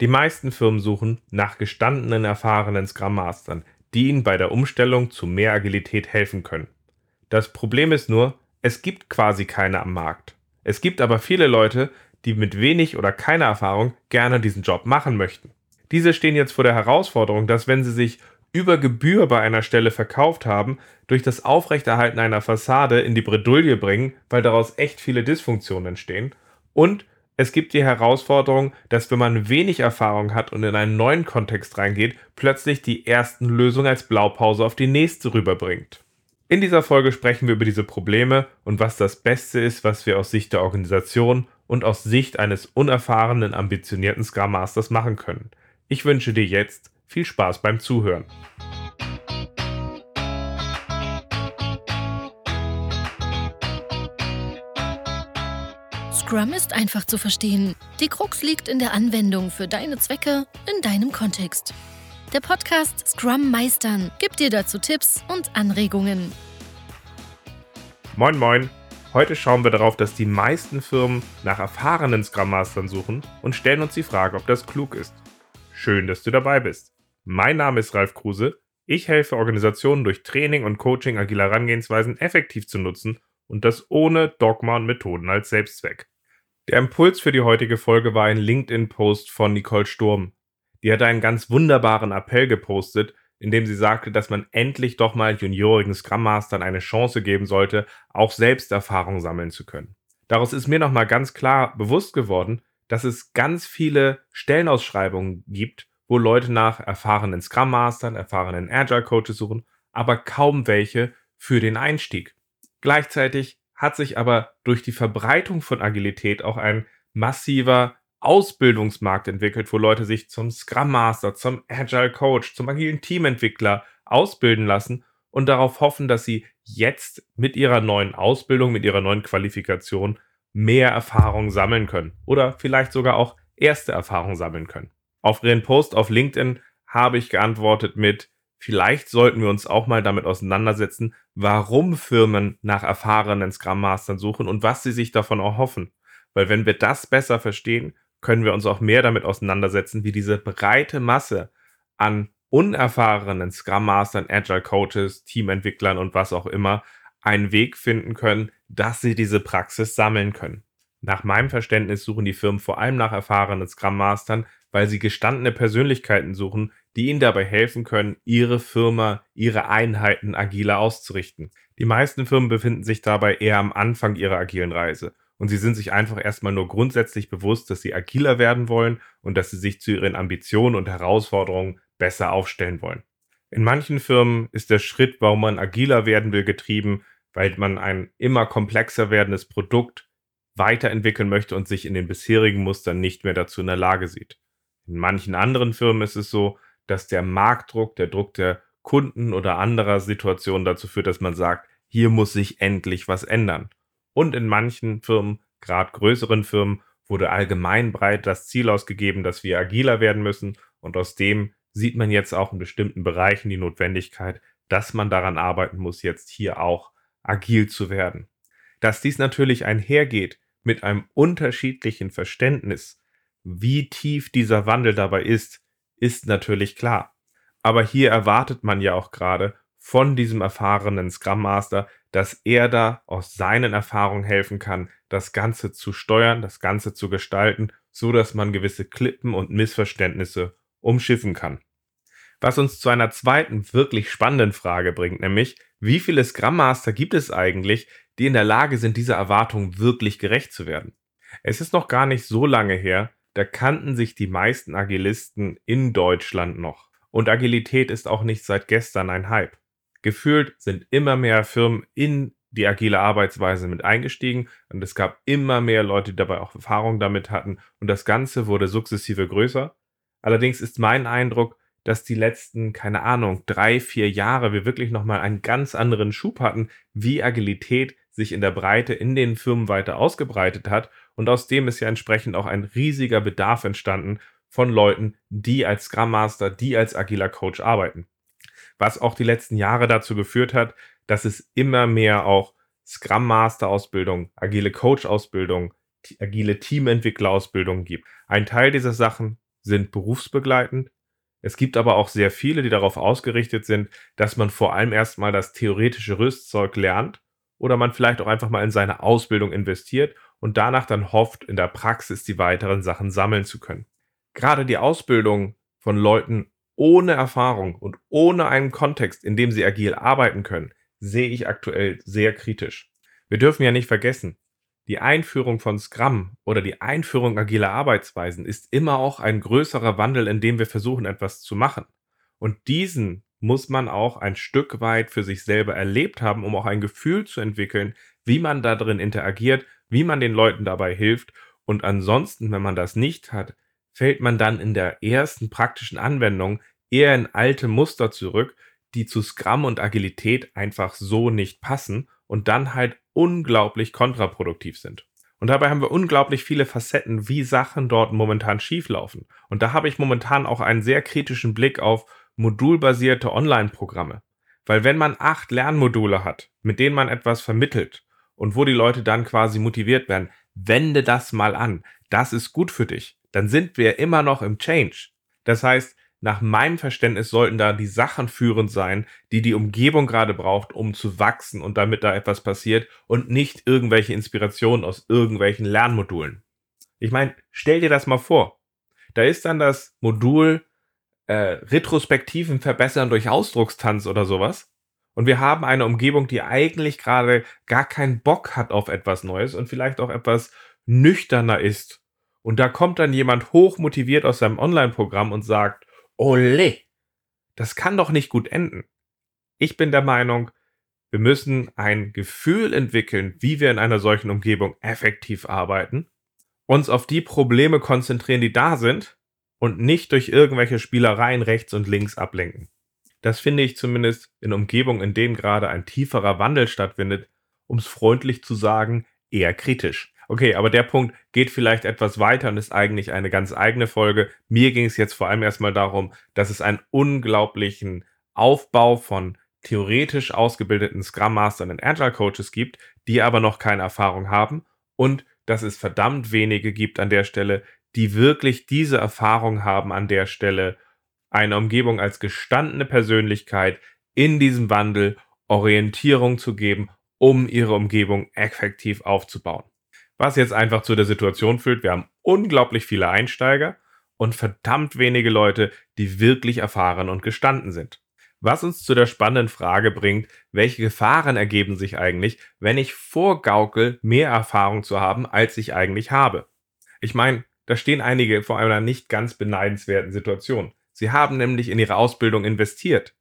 Die meisten Firmen suchen nach gestandenen, erfahrenen Scrum Mastern, die ihnen bei der Umstellung zu mehr Agilität helfen können. Das Problem ist nur, es gibt quasi keine am Markt. Es gibt aber viele Leute, die mit wenig oder keiner Erfahrung gerne diesen Job machen möchten. Diese stehen jetzt vor der Herausforderung, dass wenn sie sich über Gebühr bei einer Stelle verkauft haben, durch das Aufrechterhalten einer Fassade in die Bredouille bringen, weil daraus echt viele Dysfunktionen entstehen. Und es gibt die Herausforderung, dass wenn man wenig Erfahrung hat und in einen neuen Kontext reingeht, plötzlich die ersten Lösungen als Blaupause auf die nächste rüberbringt. In dieser Folge sprechen wir über diese Probleme und was das Beste ist, was wir aus Sicht der Organisation und aus Sicht eines unerfahrenen, ambitionierten Scrum Masters machen können. Ich wünsche dir jetzt viel Spaß beim Zuhören. Scrum ist einfach zu verstehen. Die Krux liegt in der Anwendung für deine Zwecke in deinem Kontext. Der Podcast Scrum Meistern gibt dir dazu Tipps und Anregungen. Moin moin. Heute schauen wir darauf, dass die meisten Firmen nach erfahrenen Scrum Mastern suchen und stellen uns die Frage, ob das klug ist. Schön, dass du dabei bist. Mein Name ist Ralf Kruse. Ich helfe Organisationen durch Training und Coaching agile Herangehensweisen effektiv zu nutzen und das ohne Dogma und Methoden als Selbstzweck. Der Impuls für die heutige Folge war ein LinkedIn-Post von Nicole Sturm. Die hat einen ganz wunderbaren Appell gepostet, in dem sie sagte, dass man endlich doch mal juniorigen Scrum Mastern eine Chance geben sollte, auch selbst Erfahrung sammeln zu können. Daraus ist mir nochmal ganz klar bewusst geworden, dass es ganz viele Stellenausschreibungen gibt, wo Leute nach erfahrenen Scrum Mastern, erfahrenen Agile Coaches suchen, aber kaum welche für den Einstieg. Gleichzeitig hat sich aber durch die Verbreitung von Agilität auch ein massiver Ausbildungsmarkt entwickelt, wo Leute sich zum Scrum Master, zum Agile Coach, zum agilen Teamentwickler ausbilden lassen und darauf hoffen, dass sie jetzt mit ihrer neuen Ausbildung, mit ihrer neuen Qualifikation mehr Erfahrung sammeln können oder vielleicht sogar auch erste Erfahrung sammeln können. Auf ihren Post auf LinkedIn habe ich geantwortet mit, vielleicht sollten wir uns auch mal damit auseinandersetzen, warum Firmen nach erfahrenen Scrum Mastern suchen und was sie sich davon erhoffen. Weil wenn wir das besser verstehen, können wir uns auch mehr damit auseinandersetzen, wie diese breite Masse an unerfahrenen Scrum Mastern, Agile Coaches, Teamentwicklern und was auch immer einen Weg finden können, dass sie diese Praxis sammeln können. Nach meinem Verständnis suchen die Firmen vor allem nach erfahrenen Scrum Mastern, weil sie gestandene Persönlichkeiten suchen, die ihnen dabei helfen können, ihre Firma, ihre Einheiten agiler auszurichten. Die meisten Firmen befinden sich dabei eher am Anfang ihrer agilen Reise und sie sind sich einfach erstmal nur grundsätzlich bewusst, dass sie agiler werden wollen und dass sie sich zu ihren Ambitionen und Herausforderungen besser aufstellen wollen. In manchen Firmen ist der Schritt, warum man agiler werden will, getrieben, weil man ein immer komplexer werdendes Produkt weiterentwickeln möchte und sich in den bisherigen Mustern nicht mehr dazu in der Lage sieht. In manchen anderen Firmen ist es so, dass der Marktdruck, der Druck der Kunden oder anderer Situationen dazu führt, dass man sagt, hier muss sich endlich was ändern. Und in manchen Firmen, gerade größeren Firmen, wurde allgemein breit das Ziel ausgegeben, dass wir agiler werden müssen. Und aus dem sieht man jetzt auch in bestimmten Bereichen die Notwendigkeit, dass man daran arbeiten muss, jetzt hier auch agil zu werden. Dass dies natürlich einhergeht mit einem unterschiedlichen Verständnis wie tief dieser Wandel dabei ist, ist natürlich klar. Aber hier erwartet man ja auch gerade von diesem erfahrenen Scrum Master, dass er da aus seinen Erfahrungen helfen kann, das Ganze zu steuern, das Ganze zu gestalten, so dass man gewisse Klippen und Missverständnisse umschiffen kann. Was uns zu einer zweiten wirklich spannenden Frage bringt, nämlich wie viele Scrum Master gibt es eigentlich, die in der Lage sind, dieser Erwartung wirklich gerecht zu werden? Es ist noch gar nicht so lange her, da kannten sich die meisten Agilisten in Deutschland noch. Und Agilität ist auch nicht seit gestern ein Hype. Gefühlt sind immer mehr Firmen in die agile Arbeitsweise mit eingestiegen und es gab immer mehr Leute, die dabei auch Erfahrung damit hatten und das Ganze wurde sukzessive größer. Allerdings ist mein Eindruck, dass die letzten, keine Ahnung, drei, vier Jahre wir wirklich nochmal einen ganz anderen Schub hatten, wie Agilität sich in der Breite in den Firmen weiter ausgebreitet hat und aus dem ist ja entsprechend auch ein riesiger Bedarf entstanden von Leuten, die als Scrum Master, die als agiler Coach arbeiten. Was auch die letzten Jahre dazu geführt hat, dass es immer mehr auch Scrum Master Ausbildung, agile Coach Ausbildung, agile Teamentwickler Ausbildung gibt. Ein Teil dieser Sachen sind berufsbegleitend. Es gibt aber auch sehr viele, die darauf ausgerichtet sind, dass man vor allem erstmal das theoretische Rüstzeug lernt oder man vielleicht auch einfach mal in seine Ausbildung investiert und danach dann hofft, in der Praxis die weiteren Sachen sammeln zu können. Gerade die Ausbildung von Leuten ohne Erfahrung und ohne einen Kontext, in dem sie agil arbeiten können, sehe ich aktuell sehr kritisch. Wir dürfen ja nicht vergessen, die Einführung von Scrum oder die Einführung agiler Arbeitsweisen ist immer auch ein größerer Wandel, in dem wir versuchen, etwas zu machen. Und diesen muss man auch ein Stück weit für sich selber erlebt haben, um auch ein Gefühl zu entwickeln, wie man da drin interagiert, wie man den Leuten dabei hilft. Und ansonsten, wenn man das nicht hat, fällt man dann in der ersten praktischen Anwendung eher in alte Muster zurück, die zu Scrum und Agilität einfach so nicht passen und dann halt unglaublich kontraproduktiv sind. Und dabei haben wir unglaublich viele Facetten, wie Sachen dort momentan schieflaufen. Und da habe ich momentan auch einen sehr kritischen Blick auf modulbasierte Online-Programme. Weil wenn man acht Lernmodule hat, mit denen man etwas vermittelt und wo die Leute dann quasi motiviert werden, wende das mal an. Das ist gut für dich dann sind wir immer noch im Change. Das heißt, nach meinem Verständnis sollten da die Sachen führend sein, die die Umgebung gerade braucht, um zu wachsen und damit da etwas passiert und nicht irgendwelche Inspirationen aus irgendwelchen Lernmodulen. Ich meine, stell dir das mal vor. Da ist dann das Modul äh, Retrospektiven verbessern durch Ausdruckstanz oder sowas. Und wir haben eine Umgebung, die eigentlich gerade gar keinen Bock hat auf etwas Neues und vielleicht auch etwas nüchterner ist und da kommt dann jemand hochmotiviert aus seinem Online-Programm und sagt, Ole, das kann doch nicht gut enden. Ich bin der Meinung, wir müssen ein Gefühl entwickeln, wie wir in einer solchen Umgebung effektiv arbeiten, uns auf die Probleme konzentrieren, die da sind und nicht durch irgendwelche Spielereien rechts und links ablenken. Das finde ich zumindest in Umgebungen, in denen gerade ein tieferer Wandel stattfindet, um es freundlich zu sagen, eher kritisch. Okay, aber der Punkt geht vielleicht etwas weiter und ist eigentlich eine ganz eigene Folge. Mir ging es jetzt vor allem erstmal darum, dass es einen unglaublichen Aufbau von theoretisch ausgebildeten Scrum Mastern und Agile Coaches gibt, die aber noch keine Erfahrung haben und dass es verdammt wenige gibt an der Stelle, die wirklich diese Erfahrung haben an der Stelle, eine Umgebung als gestandene Persönlichkeit in diesem Wandel Orientierung zu geben, um ihre Umgebung effektiv aufzubauen. Was jetzt einfach zu der Situation führt, wir haben unglaublich viele Einsteiger und verdammt wenige Leute, die wirklich erfahren und gestanden sind. Was uns zu der spannenden Frage bringt, welche Gefahren ergeben sich eigentlich, wenn ich vorgaukel, mehr Erfahrung zu haben, als ich eigentlich habe. Ich meine, da stehen einige vor einer nicht ganz beneidenswerten Situation. Sie haben nämlich in ihre Ausbildung investiert.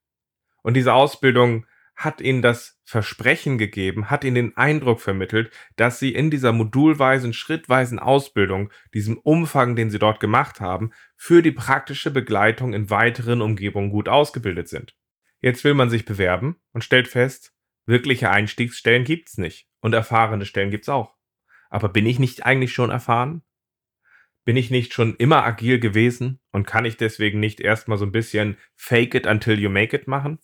Und diese Ausbildung hat ihnen das Versprechen gegeben, hat ihnen den Eindruck vermittelt, dass sie in dieser modulweisen, schrittweisen Ausbildung, diesem Umfang, den sie dort gemacht haben, für die praktische Begleitung in weiteren Umgebungen gut ausgebildet sind. Jetzt will man sich bewerben und stellt fest, wirkliche Einstiegsstellen gibt's nicht und erfahrene Stellen gibt's auch. Aber bin ich nicht eigentlich schon erfahren? Bin ich nicht schon immer agil gewesen und kann ich deswegen nicht erstmal so ein bisschen fake it until you make it machen?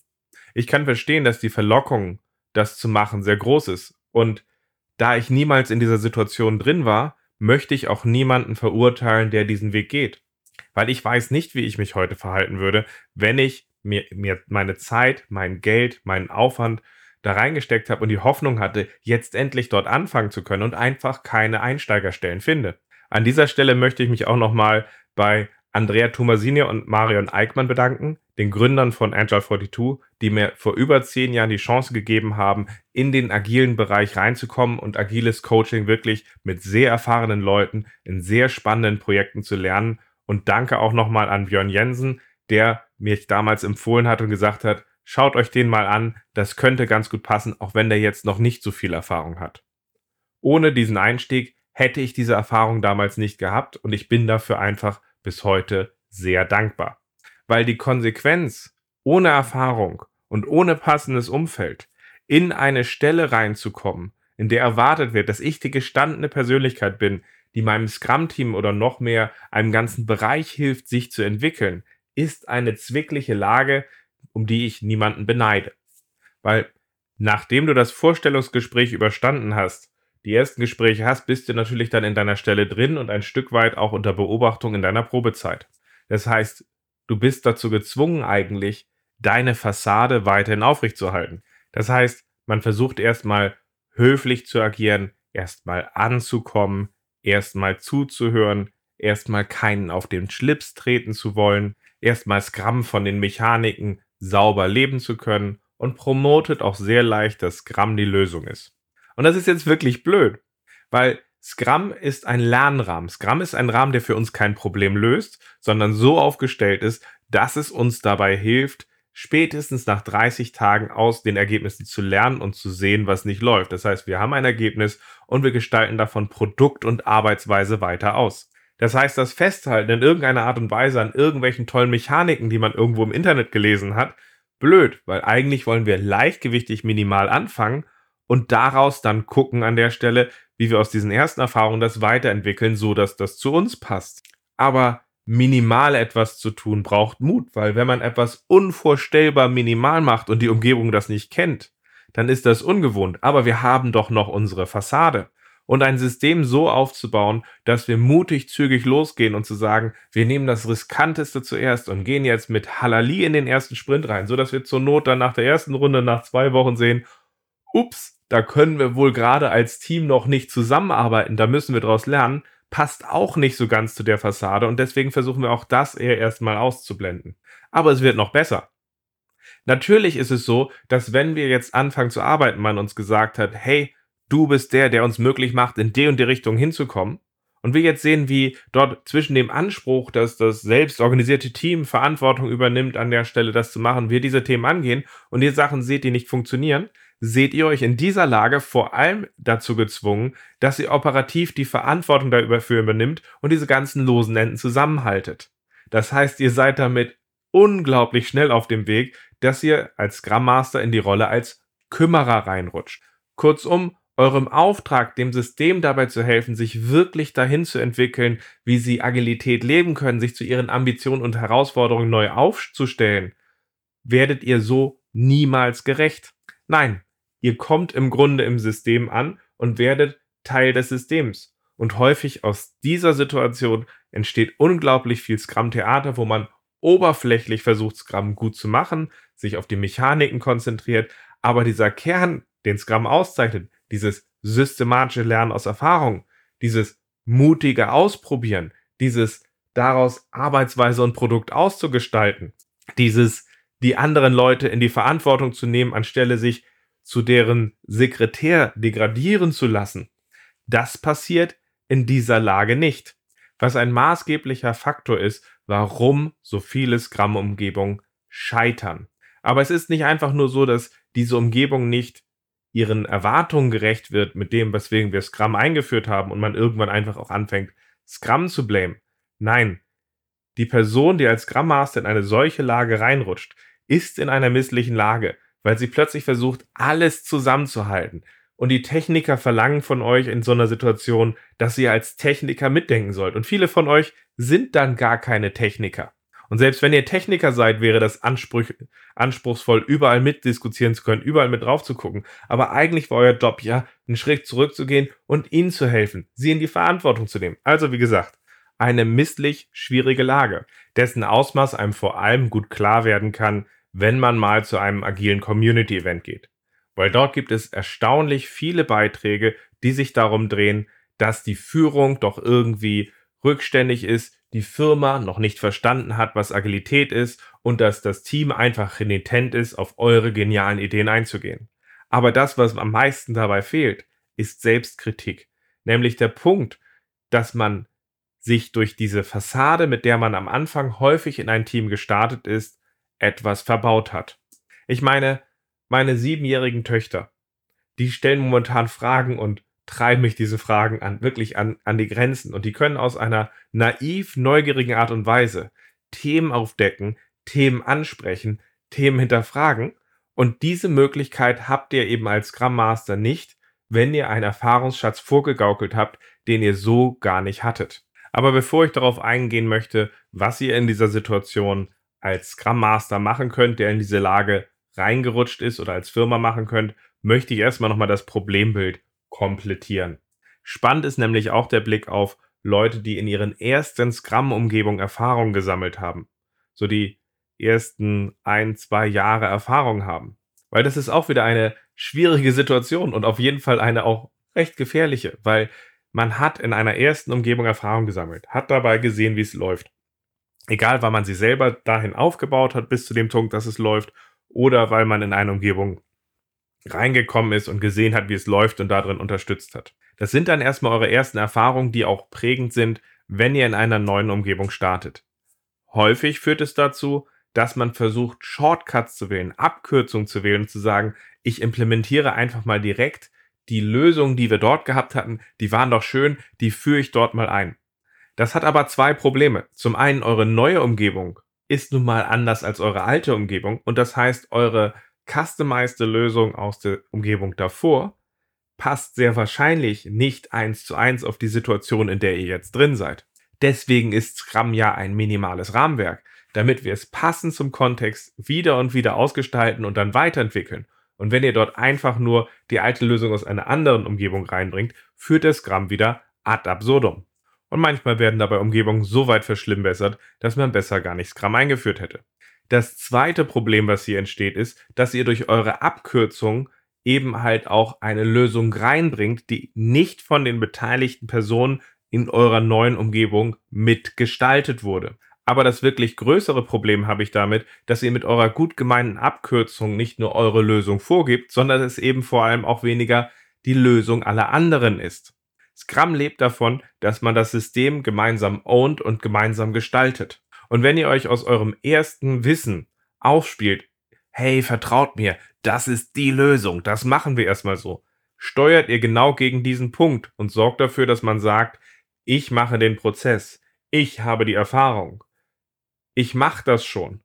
ich kann verstehen, dass die Verlockung, das zu machen, sehr groß ist. Und da ich niemals in dieser Situation drin war, möchte ich auch niemanden verurteilen, der diesen Weg geht. Weil ich weiß nicht, wie ich mich heute verhalten würde, wenn ich mir, mir meine Zeit, mein Geld, meinen Aufwand da reingesteckt habe und die Hoffnung hatte, jetzt endlich dort anfangen zu können und einfach keine Einsteigerstellen finde. An dieser Stelle möchte ich mich auch nochmal bei Andrea Tomasini und Marion Eickmann bedanken, den Gründern von Agile 42, die mir vor über zehn Jahren die Chance gegeben haben, in den agilen Bereich reinzukommen und agiles Coaching wirklich mit sehr erfahrenen Leuten in sehr spannenden Projekten zu lernen. Und danke auch nochmal an Björn Jensen, der mich damals empfohlen hat und gesagt hat, schaut euch den mal an, das könnte ganz gut passen, auch wenn der jetzt noch nicht so viel Erfahrung hat. Ohne diesen Einstieg hätte ich diese Erfahrung damals nicht gehabt und ich bin dafür einfach bis heute sehr dankbar. Weil die Konsequenz, ohne Erfahrung und ohne passendes Umfeld in eine Stelle reinzukommen, in der erwartet wird, dass ich die gestandene Persönlichkeit bin, die meinem Scrum-Team oder noch mehr einem ganzen Bereich hilft, sich zu entwickeln, ist eine zwickliche Lage, um die ich niemanden beneide. Weil nachdem du das Vorstellungsgespräch überstanden hast, die ersten Gespräche hast, bist du natürlich dann in deiner Stelle drin und ein Stück weit auch unter Beobachtung in deiner Probezeit. Das heißt, du bist dazu gezwungen eigentlich, deine Fassade weiterhin aufrechtzuerhalten. Das heißt, man versucht erstmal höflich zu agieren, erstmal anzukommen, erstmal zuzuhören, erstmal keinen auf den Schlips treten zu wollen, erstmal Scrum von den Mechaniken sauber leben zu können und promotet auch sehr leicht, dass Scrum die Lösung ist. Und das ist jetzt wirklich blöd, weil Scrum ist ein Lernrahmen. Scrum ist ein Rahmen, der für uns kein Problem löst, sondern so aufgestellt ist, dass es uns dabei hilft, spätestens nach 30 Tagen aus den Ergebnissen zu lernen und zu sehen, was nicht läuft. Das heißt, wir haben ein Ergebnis und wir gestalten davon Produkt und Arbeitsweise weiter aus. Das heißt, das Festhalten in irgendeiner Art und Weise an irgendwelchen tollen Mechaniken, die man irgendwo im Internet gelesen hat, blöd, weil eigentlich wollen wir leichtgewichtig minimal anfangen und daraus dann gucken an der Stelle, wie wir aus diesen ersten Erfahrungen das weiterentwickeln, so dass das zu uns passt. Aber minimal etwas zu tun braucht Mut, weil wenn man etwas unvorstellbar minimal macht und die Umgebung das nicht kennt, dann ist das ungewohnt. Aber wir haben doch noch unsere Fassade. Und ein System so aufzubauen, dass wir mutig zügig losgehen und zu sagen, wir nehmen das Riskanteste zuerst und gehen jetzt mit Halali in den ersten Sprint rein, so dass wir zur Not dann nach der ersten Runde nach zwei Wochen sehen, ups, da können wir wohl gerade als Team noch nicht zusammenarbeiten, da müssen wir daraus lernen, passt auch nicht so ganz zu der Fassade und deswegen versuchen wir auch das eher erstmal auszublenden. Aber es wird noch besser. Natürlich ist es so, dass wenn wir jetzt anfangen zu arbeiten, man uns gesagt hat, hey, du bist der, der uns möglich macht, in die und die Richtung hinzukommen. Und wir jetzt sehen, wie dort zwischen dem Anspruch, dass das selbst organisierte Team Verantwortung übernimmt, an der Stelle das zu machen, wir diese Themen angehen und ihr Sachen seht, die nicht funktionieren, seht ihr euch in dieser Lage vor allem dazu gezwungen, dass ihr operativ die Verantwortung dafür übernimmt und diese ganzen losen Enden zusammenhaltet. Das heißt, ihr seid damit unglaublich schnell auf dem Weg, dass ihr als Scrum Master in die Rolle als Kümmerer reinrutscht. Kurzum, eurem Auftrag, dem System dabei zu helfen, sich wirklich dahin zu entwickeln, wie sie Agilität leben können, sich zu ihren Ambitionen und Herausforderungen neu aufzustellen, werdet ihr so niemals gerecht. Nein, ihr kommt im Grunde im System an und werdet Teil des Systems. Und häufig aus dieser Situation entsteht unglaublich viel Scrum-Theater, wo man oberflächlich versucht, Scrum gut zu machen, sich auf die Mechaniken konzentriert, aber dieser Kern, den Scrum auszeichnet, dieses systematische Lernen aus Erfahrung, dieses mutige Ausprobieren, dieses daraus Arbeitsweise und Produkt auszugestalten, dieses die anderen Leute in die Verantwortung zu nehmen, anstelle sich zu deren Sekretär degradieren zu lassen, das passiert in dieser Lage nicht. Was ein maßgeblicher Faktor ist, warum so viele Scrum-Umgebungen scheitern. Aber es ist nicht einfach nur so, dass diese Umgebung nicht ihren Erwartungen gerecht wird mit dem, weswegen wir Scrum eingeführt haben und man irgendwann einfach auch anfängt, Scrum zu blamen. Nein, die Person, die als Scrum Master in eine solche Lage reinrutscht, ist in einer misslichen Lage weil sie plötzlich versucht, alles zusammenzuhalten. Und die Techniker verlangen von euch in so einer Situation, dass ihr als Techniker mitdenken sollt. Und viele von euch sind dann gar keine Techniker. Und selbst wenn ihr Techniker seid, wäre das Anspruch, anspruchsvoll, überall mitdiskutieren zu können, überall mit drauf zu gucken. Aber eigentlich war euer Job ja, einen Schritt zurückzugehen und ihnen zu helfen, sie in die Verantwortung zu nehmen. Also wie gesagt, eine misslich schwierige Lage, dessen Ausmaß einem vor allem gut klar werden kann, wenn man mal zu einem agilen Community-Event geht. Weil dort gibt es erstaunlich viele Beiträge, die sich darum drehen, dass die Führung doch irgendwie rückständig ist, die Firma noch nicht verstanden hat, was Agilität ist und dass das Team einfach renitent ist, auf eure genialen Ideen einzugehen. Aber das, was am meisten dabei fehlt, ist Selbstkritik. Nämlich der Punkt, dass man sich durch diese Fassade, mit der man am Anfang häufig in ein Team gestartet ist, etwas verbaut hat. Ich meine, meine siebenjährigen Töchter, die stellen momentan Fragen und treiben mich diese Fragen an, wirklich an, an die Grenzen. Und die können aus einer naiv neugierigen Art und Weise Themen aufdecken, Themen ansprechen, Themen hinterfragen. Und diese Möglichkeit habt ihr eben als Scrum Master nicht, wenn ihr einen Erfahrungsschatz vorgegaukelt habt, den ihr so gar nicht hattet. Aber bevor ich darauf eingehen möchte, was ihr in dieser Situation als Scrum Master machen könnt, der in diese Lage reingerutscht ist oder als Firma machen könnt, möchte ich erstmal nochmal das Problembild komplettieren. Spannend ist nämlich auch der Blick auf, Leute, die in ihren ersten Scrum-Umgebungen Erfahrung gesammelt haben. So die ersten ein, zwei Jahre Erfahrung haben. Weil das ist auch wieder eine schwierige Situation und auf jeden Fall eine auch recht gefährliche, weil man hat in einer ersten Umgebung Erfahrung gesammelt, hat dabei gesehen, wie es läuft. Egal, weil man sie selber dahin aufgebaut hat, bis zu dem Punkt, dass es läuft, oder weil man in eine Umgebung reingekommen ist und gesehen hat, wie es läuft und darin unterstützt hat. Das sind dann erstmal eure ersten Erfahrungen, die auch prägend sind, wenn ihr in einer neuen Umgebung startet. Häufig führt es dazu, dass man versucht, Shortcuts zu wählen, Abkürzungen zu wählen und zu sagen, ich implementiere einfach mal direkt die Lösungen, die wir dort gehabt hatten, die waren doch schön, die führe ich dort mal ein. Das hat aber zwei Probleme. Zum einen, eure neue Umgebung ist nun mal anders als eure alte Umgebung und das heißt, eure customized Lösung aus der Umgebung davor passt sehr wahrscheinlich nicht eins zu eins auf die Situation, in der ihr jetzt drin seid. Deswegen ist Scrum ja ein minimales Rahmenwerk, damit wir es passend zum Kontext wieder und wieder ausgestalten und dann weiterentwickeln. Und wenn ihr dort einfach nur die alte Lösung aus einer anderen Umgebung reinbringt, führt der Scrum wieder ad absurdum. Und manchmal werden dabei Umgebungen so weit verschlimmbessert, dass man besser gar nicht Scrum eingeführt hätte. Das zweite Problem, was hier entsteht, ist, dass ihr durch eure Abkürzung eben halt auch eine Lösung reinbringt, die nicht von den beteiligten Personen in eurer neuen Umgebung mitgestaltet wurde. Aber das wirklich größere Problem habe ich damit, dass ihr mit eurer gut gemeinten Abkürzung nicht nur eure Lösung vorgibt, sondern es eben vor allem auch weniger die Lösung aller anderen ist. Scrum lebt davon, dass man das System gemeinsam ownt und gemeinsam gestaltet. Und wenn ihr euch aus eurem ersten Wissen aufspielt, hey, vertraut mir, das ist die Lösung, das machen wir erstmal so, steuert ihr genau gegen diesen Punkt und sorgt dafür, dass man sagt, ich mache den Prozess, ich habe die Erfahrung ich mache das schon.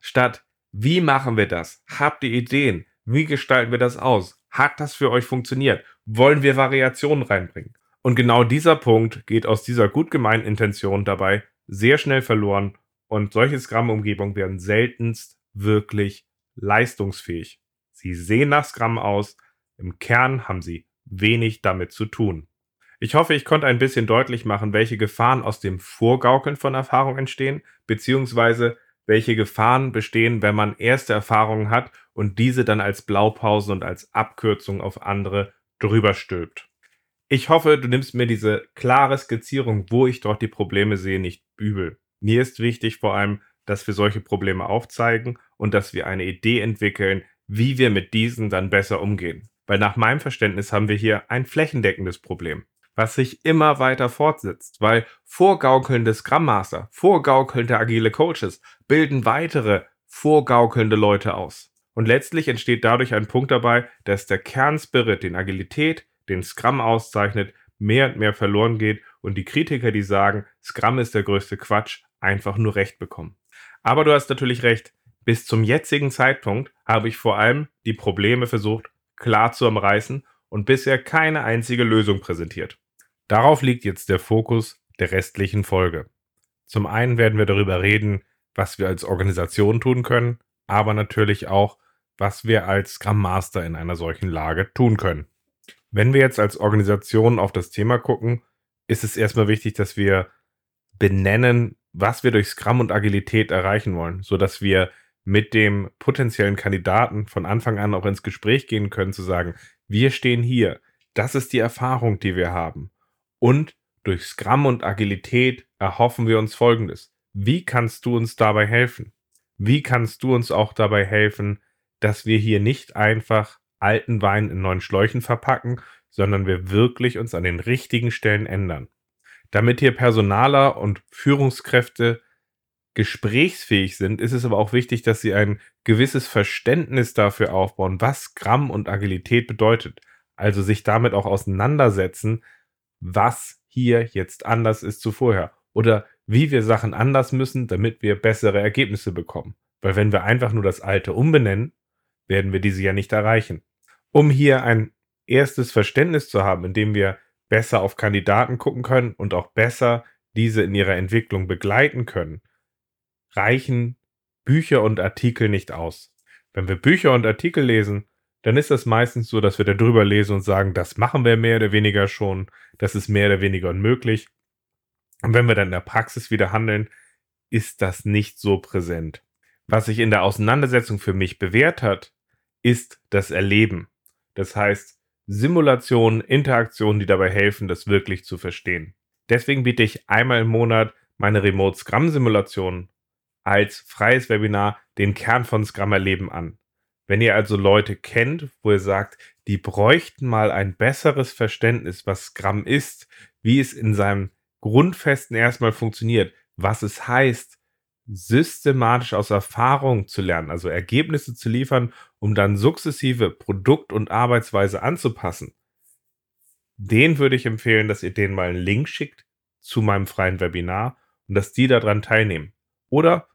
Statt, wie machen wir das? Habt ihr Ideen? Wie gestalten wir das aus? Hat das für euch funktioniert? Wollen wir Variationen reinbringen? Und genau dieser Punkt geht aus dieser gut gemeinten Intention dabei sehr schnell verloren und solche Scrum-Umgebungen werden seltenst wirklich leistungsfähig. Sie sehen nach Scrum aus, im Kern haben sie wenig damit zu tun. Ich hoffe, ich konnte ein bisschen deutlich machen, welche Gefahren aus dem Vorgaukeln von Erfahrung entstehen, beziehungsweise welche Gefahren bestehen, wenn man erste Erfahrungen hat und diese dann als Blaupausen und als Abkürzung auf andere drüber stülpt. Ich hoffe, du nimmst mir diese klare Skizzierung, wo ich dort die Probleme sehe, nicht übel. Mir ist wichtig vor allem, dass wir solche Probleme aufzeigen und dass wir eine Idee entwickeln, wie wir mit diesen dann besser umgehen. Weil nach meinem Verständnis haben wir hier ein flächendeckendes Problem was sich immer weiter fortsetzt, weil vorgaukelnde Scrum Master, vorgaukelnde agile Coaches bilden weitere vorgaukelnde Leute aus. Und letztlich entsteht dadurch ein Punkt dabei, dass der Kernspirit, den Agilität, den Scrum auszeichnet, mehr und mehr verloren geht und die Kritiker, die sagen, Scrum ist der größte Quatsch, einfach nur recht bekommen. Aber du hast natürlich recht, bis zum jetzigen Zeitpunkt habe ich vor allem die Probleme versucht klar zu umreißen und bisher keine einzige Lösung präsentiert. Darauf liegt jetzt der Fokus der restlichen Folge. Zum einen werden wir darüber reden, was wir als Organisation tun können, aber natürlich auch, was wir als Scrum Master in einer solchen Lage tun können. Wenn wir jetzt als Organisation auf das Thema gucken, ist es erstmal wichtig, dass wir benennen, was wir durch Scrum und Agilität erreichen wollen, sodass wir mit dem potenziellen Kandidaten von Anfang an auch ins Gespräch gehen können, zu sagen, wir stehen hier, das ist die Erfahrung, die wir haben. Und durch Scrum und Agilität erhoffen wir uns Folgendes. Wie kannst du uns dabei helfen? Wie kannst du uns auch dabei helfen, dass wir hier nicht einfach alten Wein in neuen Schläuchen verpacken, sondern wir wirklich uns an den richtigen Stellen ändern? Damit hier Personaler und Führungskräfte gesprächsfähig sind, ist es aber auch wichtig, dass sie ein gewisses Verständnis dafür aufbauen, was Scrum und Agilität bedeutet. Also sich damit auch auseinandersetzen, was hier jetzt anders ist zu vorher oder wie wir Sachen anders müssen, damit wir bessere Ergebnisse bekommen. Weil wenn wir einfach nur das Alte umbenennen, werden wir diese ja nicht erreichen. Um hier ein erstes Verständnis zu haben, indem wir besser auf Kandidaten gucken können und auch besser diese in ihrer Entwicklung begleiten können, reichen Bücher und Artikel nicht aus. Wenn wir Bücher und Artikel lesen, dann ist das meistens so, dass wir da drüber lesen und sagen, das machen wir mehr oder weniger schon, das ist mehr oder weniger unmöglich. Und wenn wir dann in der Praxis wieder handeln, ist das nicht so präsent. Was sich in der Auseinandersetzung für mich bewährt hat, ist das Erleben. Das heißt, Simulationen, Interaktionen, die dabei helfen, das wirklich zu verstehen. Deswegen biete ich einmal im Monat meine Remote Scrum Simulation als freies Webinar den Kern von Scrum erleben an. Wenn ihr also Leute kennt, wo ihr sagt, die bräuchten mal ein besseres Verständnis, was Scrum ist, wie es in seinem Grundfesten erstmal funktioniert, was es heißt, systematisch aus Erfahrung zu lernen, also Ergebnisse zu liefern, um dann sukzessive Produkt- und Arbeitsweise anzupassen, den würde ich empfehlen, dass ihr denen mal einen Link schickt zu meinem freien Webinar und dass die daran teilnehmen. Oder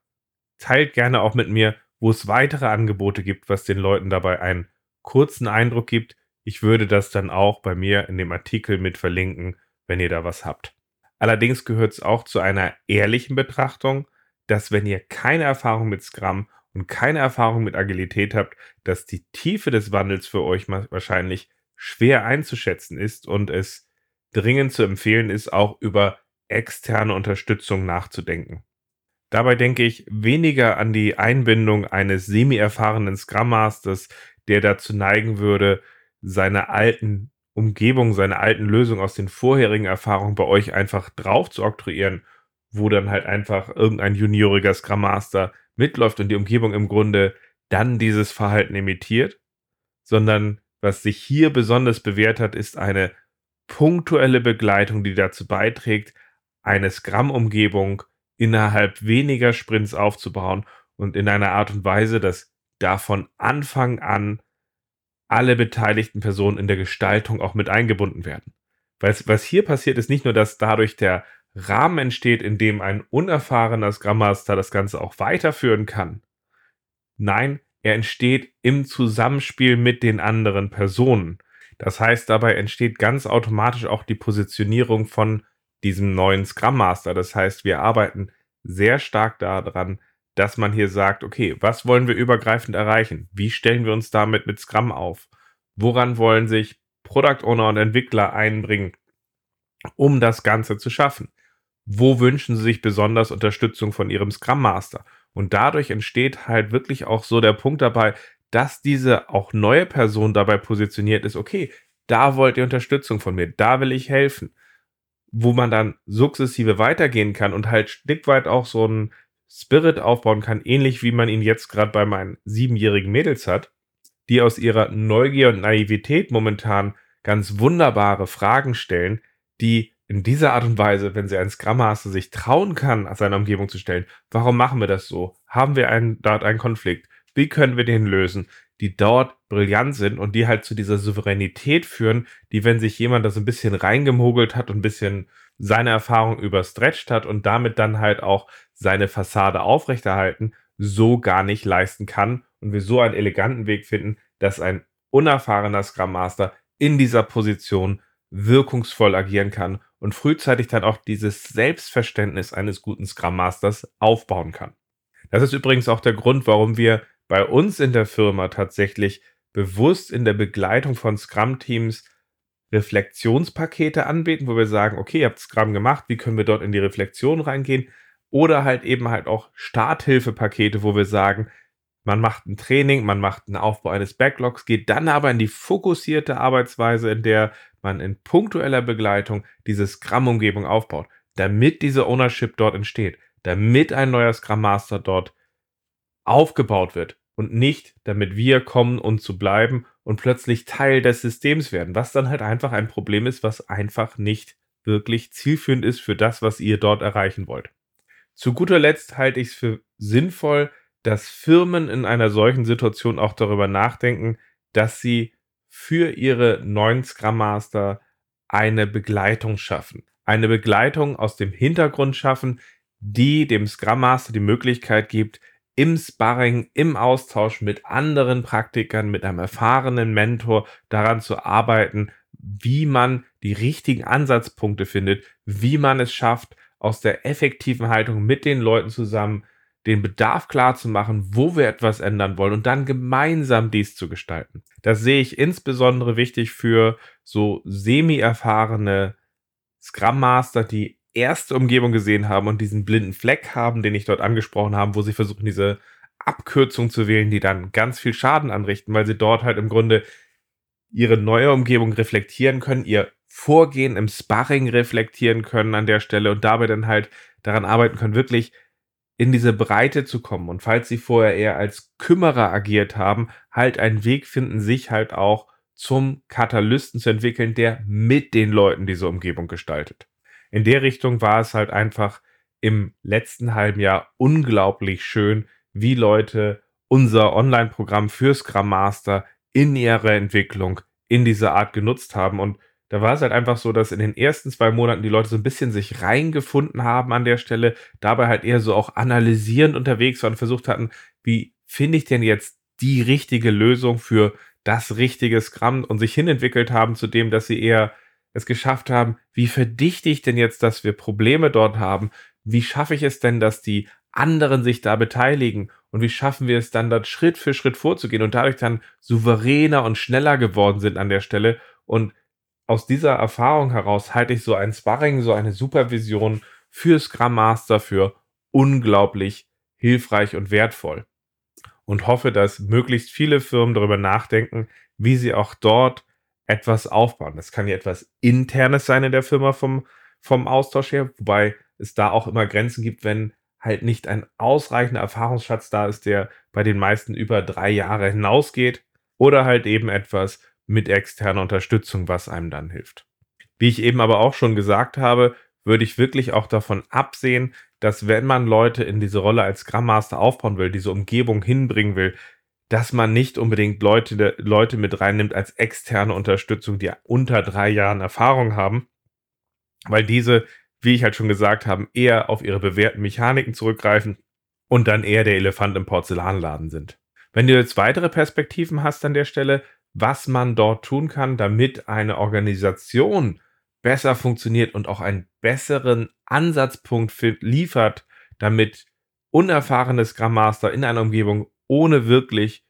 teilt gerne auch mit mir, wo es weitere Angebote gibt, was den Leuten dabei einen kurzen Eindruck gibt. Ich würde das dann auch bei mir in dem Artikel mit verlinken, wenn ihr da was habt. Allerdings gehört es auch zu einer ehrlichen Betrachtung, dass wenn ihr keine Erfahrung mit Scrum und keine Erfahrung mit Agilität habt, dass die Tiefe des Wandels für euch wahrscheinlich schwer einzuschätzen ist und es dringend zu empfehlen ist, auch über externe Unterstützung nachzudenken. Dabei denke ich weniger an die Einbindung eines semi-erfahrenen Scrum Masters, der dazu neigen würde, seine alten Umgebung, seine alten Lösungen aus den vorherigen Erfahrungen bei euch einfach drauf zu oktroyieren, wo dann halt einfach irgendein junioriger Scrum Master mitläuft und die Umgebung im Grunde dann dieses Verhalten imitiert, sondern was sich hier besonders bewährt hat, ist eine punktuelle Begleitung, die dazu beiträgt, eine Scrum-Umgebung innerhalb weniger Sprints aufzubauen und in einer Art und Weise, dass da von Anfang an alle beteiligten Personen in der Gestaltung auch mit eingebunden werden. Weil was hier passiert, ist nicht nur, dass dadurch der Rahmen entsteht, in dem ein unerfahrener Scrum Master das Ganze auch weiterführen kann. Nein, er entsteht im Zusammenspiel mit den anderen Personen. Das heißt, dabei entsteht ganz automatisch auch die Positionierung von diesem neuen Scrum Master. Das heißt, wir arbeiten sehr stark daran, dass man hier sagt, okay, was wollen wir übergreifend erreichen? Wie stellen wir uns damit mit Scrum auf? Woran wollen sich Product Owner und Entwickler einbringen, um das Ganze zu schaffen? Wo wünschen sie sich besonders Unterstützung von ihrem Scrum Master? Und dadurch entsteht halt wirklich auch so der Punkt dabei, dass diese auch neue Person dabei positioniert ist, okay, da wollt ihr Unterstützung von mir, da will ich helfen. Wo man dann sukzessive weitergehen kann und halt stückweit auch so ein Spirit aufbauen kann, ähnlich wie man ihn jetzt gerade bei meinen siebenjährigen Mädels hat, die aus ihrer Neugier und Naivität momentan ganz wunderbare Fragen stellen, die in dieser Art und Weise, wenn sie ein Scrum Master sich trauen kann, seiner Umgebung zu stellen, warum machen wir das so? Haben wir einen, dort einen Konflikt? Wie können wir den lösen? Die dort brillant sind und die halt zu dieser Souveränität führen, die, wenn sich jemand das ein bisschen reingemogelt hat und ein bisschen seine Erfahrung überstretcht hat und damit dann halt auch seine Fassade aufrechterhalten, so gar nicht leisten kann und wir so einen eleganten Weg finden, dass ein unerfahrener Scrum Master in dieser Position wirkungsvoll agieren kann und frühzeitig dann auch dieses Selbstverständnis eines guten Scrum Masters aufbauen kann. Das ist übrigens auch der Grund, warum wir bei uns in der Firma tatsächlich bewusst in der Begleitung von Scrum-Teams Reflexionspakete anbieten, wo wir sagen, okay, ihr habt Scrum gemacht, wie können wir dort in die Reflexion reingehen? Oder halt eben halt auch Starthilfepakete, wo wir sagen, man macht ein Training, man macht einen Aufbau eines Backlogs, geht dann aber in die fokussierte Arbeitsweise, in der man in punktueller Begleitung diese Scrum-Umgebung aufbaut, damit diese Ownership dort entsteht, damit ein neuer Scrum Master dort aufgebaut wird und nicht, damit wir kommen, um zu bleiben und plötzlich Teil des Systems werden, was dann halt einfach ein Problem ist, was einfach nicht wirklich zielführend ist für das, was ihr dort erreichen wollt. Zu guter Letzt halte ich es für sinnvoll, dass Firmen in einer solchen Situation auch darüber nachdenken, dass sie für ihre neuen Scrum Master eine Begleitung schaffen. Eine Begleitung aus dem Hintergrund schaffen, die dem Scrum Master die Möglichkeit gibt, im Sparring, im Austausch mit anderen Praktikern, mit einem erfahrenen Mentor daran zu arbeiten, wie man die richtigen Ansatzpunkte findet, wie man es schafft, aus der effektiven Haltung mit den Leuten zusammen den Bedarf klar zu machen, wo wir etwas ändern wollen und dann gemeinsam dies zu gestalten. Das sehe ich insbesondere wichtig für so semi-erfahrene Scrum Master, die erste Umgebung gesehen haben und diesen blinden Fleck haben, den ich dort angesprochen habe, wo sie versuchen, diese Abkürzung zu wählen, die dann ganz viel Schaden anrichten, weil sie dort halt im Grunde ihre neue Umgebung reflektieren können, ihr Vorgehen im Sparring reflektieren können an der Stelle und dabei dann halt daran arbeiten können, wirklich in diese Breite zu kommen. Und falls sie vorher eher als Kümmerer agiert haben, halt einen Weg finden, sich halt auch zum Katalysten zu entwickeln, der mit den Leuten diese Umgebung gestaltet. In der Richtung war es halt einfach im letzten halben Jahr unglaublich schön, wie Leute unser Online-Programm für Scrum Master in ihrer Entwicklung in dieser Art genutzt haben. Und da war es halt einfach so, dass in den ersten zwei Monaten die Leute so ein bisschen sich reingefunden haben an der Stelle, dabei halt eher so auch analysierend unterwegs waren versucht hatten, wie finde ich denn jetzt die richtige Lösung für das richtige Scrum und sich hinentwickelt haben zu dem, dass sie eher es geschafft haben, wie verdichte ich denn jetzt, dass wir Probleme dort haben? Wie schaffe ich es denn, dass die anderen sich da beteiligen? Und wie schaffen wir es dann, dort Schritt für Schritt vorzugehen und dadurch dann souveräner und schneller geworden sind an der Stelle? Und aus dieser Erfahrung heraus halte ich so ein Sparring, so eine Supervision für Scrum Master für unglaublich hilfreich und wertvoll. Und hoffe, dass möglichst viele Firmen darüber nachdenken, wie sie auch dort etwas aufbauen. Das kann ja etwas Internes sein in der Firma vom, vom Austausch her, wobei es da auch immer Grenzen gibt, wenn halt nicht ein ausreichender Erfahrungsschatz da ist, der bei den meisten über drei Jahre hinausgeht, oder halt eben etwas mit externer Unterstützung, was einem dann hilft. Wie ich eben aber auch schon gesagt habe, würde ich wirklich auch davon absehen, dass wenn man Leute in diese Rolle als Scrum Master aufbauen will, diese Umgebung hinbringen will, dass man nicht unbedingt Leute, Leute mit reinnimmt als externe Unterstützung, die unter drei Jahren Erfahrung haben, weil diese, wie ich halt schon gesagt habe, eher auf ihre bewährten Mechaniken zurückgreifen und dann eher der Elefant im Porzellanladen sind. Wenn du jetzt weitere Perspektiven hast an der Stelle, was man dort tun kann, damit eine Organisation besser funktioniert und auch einen besseren Ansatzpunkt liefert, damit unerfahrene Scrum Master in einer Umgebung ohne wirklich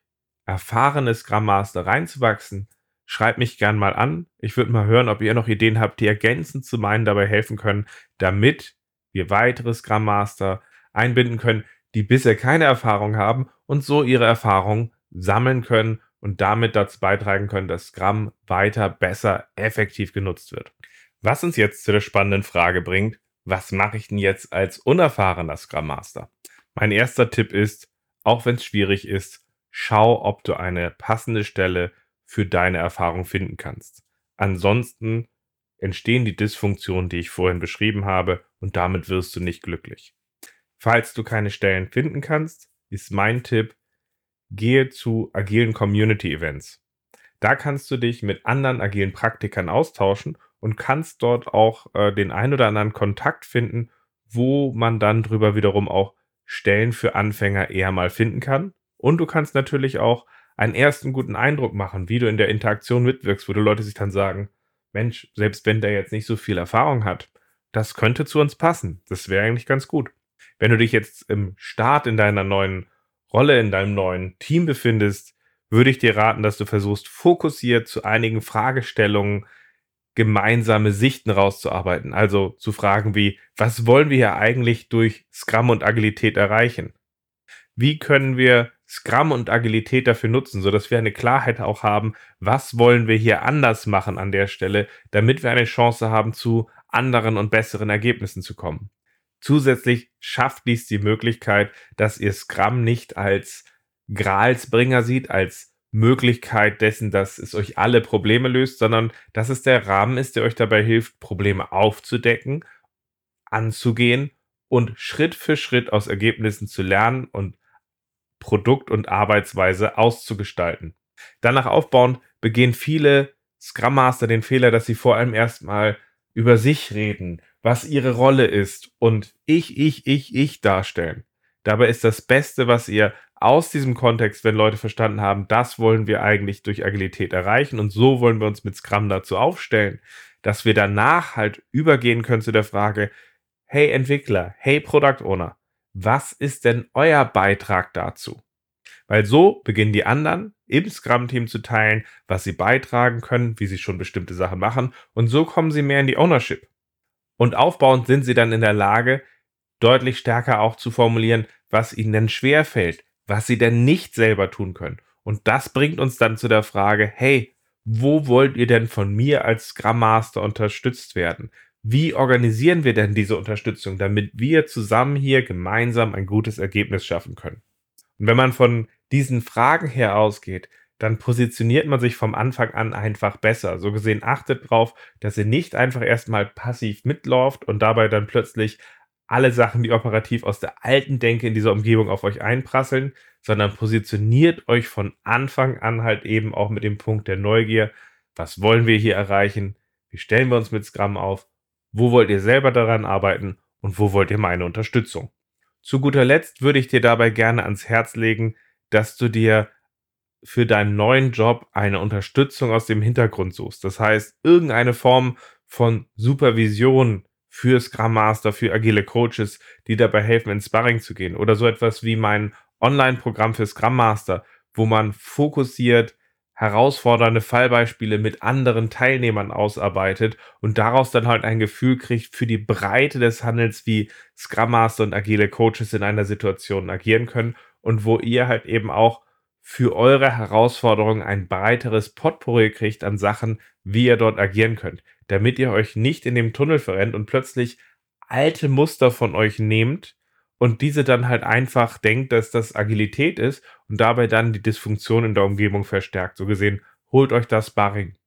erfahrene Scrum Master reinzuwachsen, schreibt mich gern mal an. Ich würde mal hören, ob ihr noch Ideen habt, die ergänzend zu meinen dabei helfen können, damit wir weitere Scrum Master einbinden können, die bisher keine Erfahrung haben und so ihre Erfahrung sammeln können und damit dazu beitragen können, dass Scrum weiter, besser, effektiv genutzt wird. Was uns jetzt zu der spannenden Frage bringt, was mache ich denn jetzt als unerfahrener Scrum Master? Mein erster Tipp ist, auch wenn es schwierig ist, schau, ob du eine passende Stelle für deine Erfahrung finden kannst. Ansonsten entstehen die Dysfunktionen, die ich vorhin beschrieben habe, und damit wirst du nicht glücklich. Falls du keine Stellen finden kannst, ist mein Tipp, gehe zu agilen Community Events. Da kannst du dich mit anderen agilen Praktikern austauschen und kannst dort auch äh, den ein oder anderen Kontakt finden, wo man dann drüber wiederum auch Stellen für Anfänger eher mal finden kann. Und du kannst natürlich auch einen ersten guten Eindruck machen, wie du in der Interaktion mitwirkst, wo die Leute sich dann sagen, Mensch, selbst wenn der jetzt nicht so viel Erfahrung hat, das könnte zu uns passen. Das wäre eigentlich ganz gut. Wenn du dich jetzt im Start in deiner neuen Rolle, in deinem neuen Team befindest, würde ich dir raten, dass du versuchst, fokussiert zu einigen Fragestellungen gemeinsame Sichten rauszuarbeiten. Also zu fragen wie, was wollen wir hier eigentlich durch Scrum und Agilität erreichen? Wie können wir Scrum und Agilität dafür nutzen, sodass wir eine Klarheit auch haben, was wollen wir hier anders machen an der Stelle, damit wir eine Chance haben, zu anderen und besseren Ergebnissen zu kommen. Zusätzlich schafft dies die Möglichkeit, dass ihr Scrum nicht als Gralsbringer sieht, als Möglichkeit dessen, dass es euch alle Probleme löst, sondern dass es der Rahmen ist, der euch dabei hilft, Probleme aufzudecken, anzugehen und Schritt für Schritt aus Ergebnissen zu lernen und Produkt und Arbeitsweise auszugestalten. Danach aufbauend begehen viele Scrum Master den Fehler, dass sie vor allem erstmal über sich reden, was ihre Rolle ist und ich, ich, ich, ich darstellen. Dabei ist das Beste, was ihr aus diesem Kontext, wenn Leute verstanden haben, das wollen wir eigentlich durch Agilität erreichen und so wollen wir uns mit Scrum dazu aufstellen, dass wir danach halt übergehen können zu der Frage, hey Entwickler, hey Product Owner, was ist denn euer Beitrag dazu? Weil so beginnen die anderen im Scrum-Team zu teilen, was sie beitragen können, wie sie schon bestimmte Sachen machen und so kommen sie mehr in die Ownership. Und aufbauend sind sie dann in der Lage, deutlich stärker auch zu formulieren, was ihnen denn schwer fällt, was sie denn nicht selber tun können. Und das bringt uns dann zu der Frage, hey, wo wollt ihr denn von mir als Scrum Master unterstützt werden? Wie organisieren wir denn diese Unterstützung, damit wir zusammen hier gemeinsam ein gutes Ergebnis schaffen können? Und wenn man von diesen Fragen her ausgeht, dann positioniert man sich vom Anfang an einfach besser. So gesehen achtet darauf, dass ihr nicht einfach erstmal passiv mitlauft und dabei dann plötzlich alle Sachen, die operativ aus der alten Denke in dieser Umgebung auf euch einprasseln, sondern positioniert euch von Anfang an halt eben auch mit dem Punkt der Neugier. Was wollen wir hier erreichen? Wie stellen wir uns mit Scrum auf? Wo wollt ihr selber daran arbeiten? Und wo wollt ihr meine Unterstützung? Zu guter Letzt würde ich dir dabei gerne ans Herz legen, dass du dir für deinen neuen Job eine Unterstützung aus dem Hintergrund suchst. Das heißt, irgendeine Form von Supervision für Scrum Master, für agile Coaches, die dabei helfen, ins Sparring zu gehen. Oder so etwas wie mein Online-Programm für Scrum Master, wo man fokussiert herausfordernde Fallbeispiele mit anderen Teilnehmern ausarbeitet und daraus dann halt ein Gefühl kriegt für die Breite des Handels, wie Scrum Master und agile Coaches in einer Situation agieren können und wo ihr halt eben auch für eure Herausforderungen ein breiteres Potpourri kriegt an Sachen, wie ihr dort agieren könnt, damit ihr euch nicht in dem Tunnel verrennt und plötzlich alte Muster von euch nehmt und diese dann halt einfach denkt, dass das Agilität ist und dabei dann die Dysfunktion in der Umgebung verstärkt. So gesehen, holt euch das Sparring.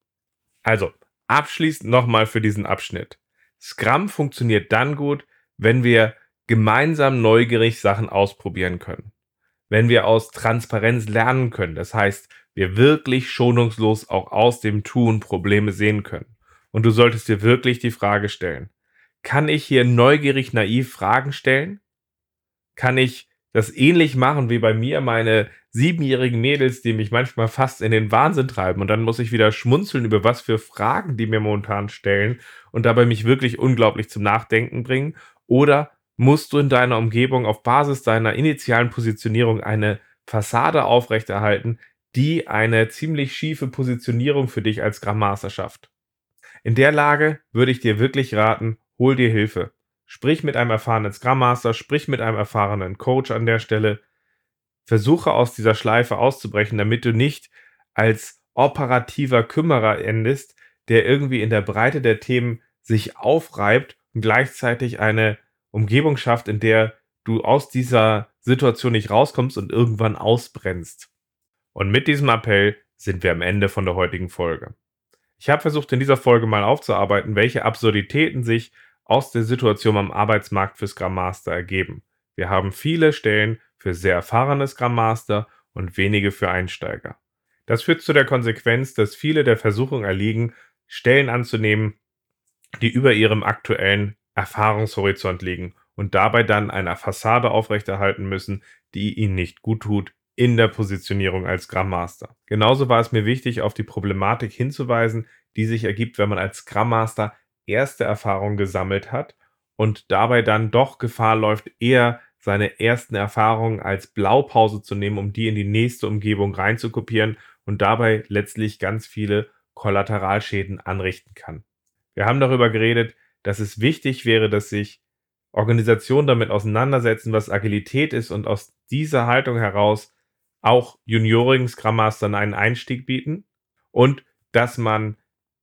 Also, abschließend nochmal für diesen Abschnitt. Scrum funktioniert dann gut, wenn wir gemeinsam neugierig Sachen ausprobieren können wenn wir aus Transparenz lernen können. Das heißt, wir wirklich schonungslos auch aus dem Tun Probleme sehen können. Und du solltest dir wirklich die Frage stellen, kann ich hier neugierig naiv Fragen stellen? Kann ich das ähnlich machen wie bei mir meine siebenjährigen Mädels, die mich manchmal fast in den Wahnsinn treiben und dann muss ich wieder schmunzeln über was für Fragen die mir momentan stellen und dabei mich wirklich unglaublich zum Nachdenken bringen? Oder musst du in deiner Umgebung auf Basis deiner initialen Positionierung eine Fassade aufrechterhalten, die eine ziemlich schiefe Positionierung für dich als Scrum Master schafft. In der Lage würde ich dir wirklich raten, hol dir Hilfe. Sprich mit einem erfahrenen Scrum Master, sprich mit einem erfahrenen Coach an der Stelle. Versuche aus dieser Schleife auszubrechen, damit du nicht als operativer Kümmerer endest, der irgendwie in der Breite der Themen sich aufreibt und gleichzeitig eine Umgebung schafft, in der du aus dieser Situation nicht rauskommst und irgendwann ausbrennst. Und mit diesem Appell sind wir am Ende von der heutigen Folge. Ich habe versucht, in dieser Folge mal aufzuarbeiten, welche Absurditäten sich aus der Situation am Arbeitsmarkt für Scrum Master ergeben. Wir haben viele Stellen für sehr erfahrene Scrum Master und wenige für Einsteiger. Das führt zu der Konsequenz, dass viele der Versuchung erliegen, Stellen anzunehmen, die über ihrem aktuellen Erfahrungshorizont liegen und dabei dann eine Fassade aufrechterhalten müssen, die ihnen nicht gut tut in der Positionierung als Scrum Master. Genauso war es mir wichtig, auf die Problematik hinzuweisen, die sich ergibt, wenn man als Scrum Master erste Erfahrungen gesammelt hat und dabei dann doch Gefahr läuft, eher seine ersten Erfahrungen als Blaupause zu nehmen, um die in die nächste Umgebung reinzukopieren und dabei letztlich ganz viele Kollateralschäden anrichten kann. Wir haben darüber geredet, dass es wichtig wäre, dass sich Organisationen damit auseinandersetzen, was Agilität ist und aus dieser Haltung heraus auch juniorigen Scrum Mastern einen Einstieg bieten und dass man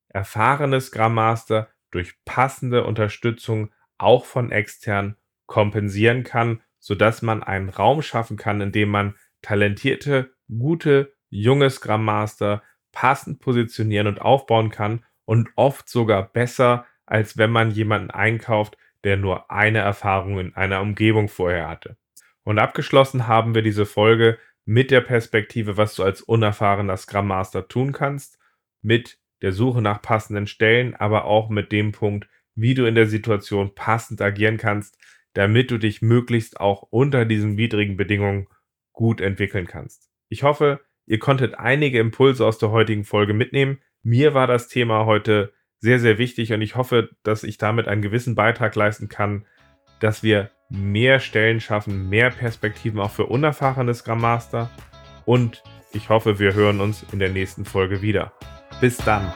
erfahrene Scrum Master durch passende Unterstützung auch von extern kompensieren kann, sodass man einen Raum schaffen kann, in dem man talentierte, gute, junge Scrum Master passend positionieren und aufbauen kann und oft sogar besser als wenn man jemanden einkauft, der nur eine Erfahrung in einer Umgebung vorher hatte. Und abgeschlossen haben wir diese Folge mit der Perspektive, was du als unerfahrener Scrum Master tun kannst, mit der Suche nach passenden Stellen, aber auch mit dem Punkt, wie du in der Situation passend agieren kannst, damit du dich möglichst auch unter diesen widrigen Bedingungen gut entwickeln kannst. Ich hoffe, ihr konntet einige Impulse aus der heutigen Folge mitnehmen. Mir war das Thema heute sehr, sehr wichtig und ich hoffe, dass ich damit einen gewissen Beitrag leisten kann, dass wir mehr Stellen schaffen, mehr Perspektiven auch für unerfahrene Scrum Master und ich hoffe, wir hören uns in der nächsten Folge wieder. Bis dann.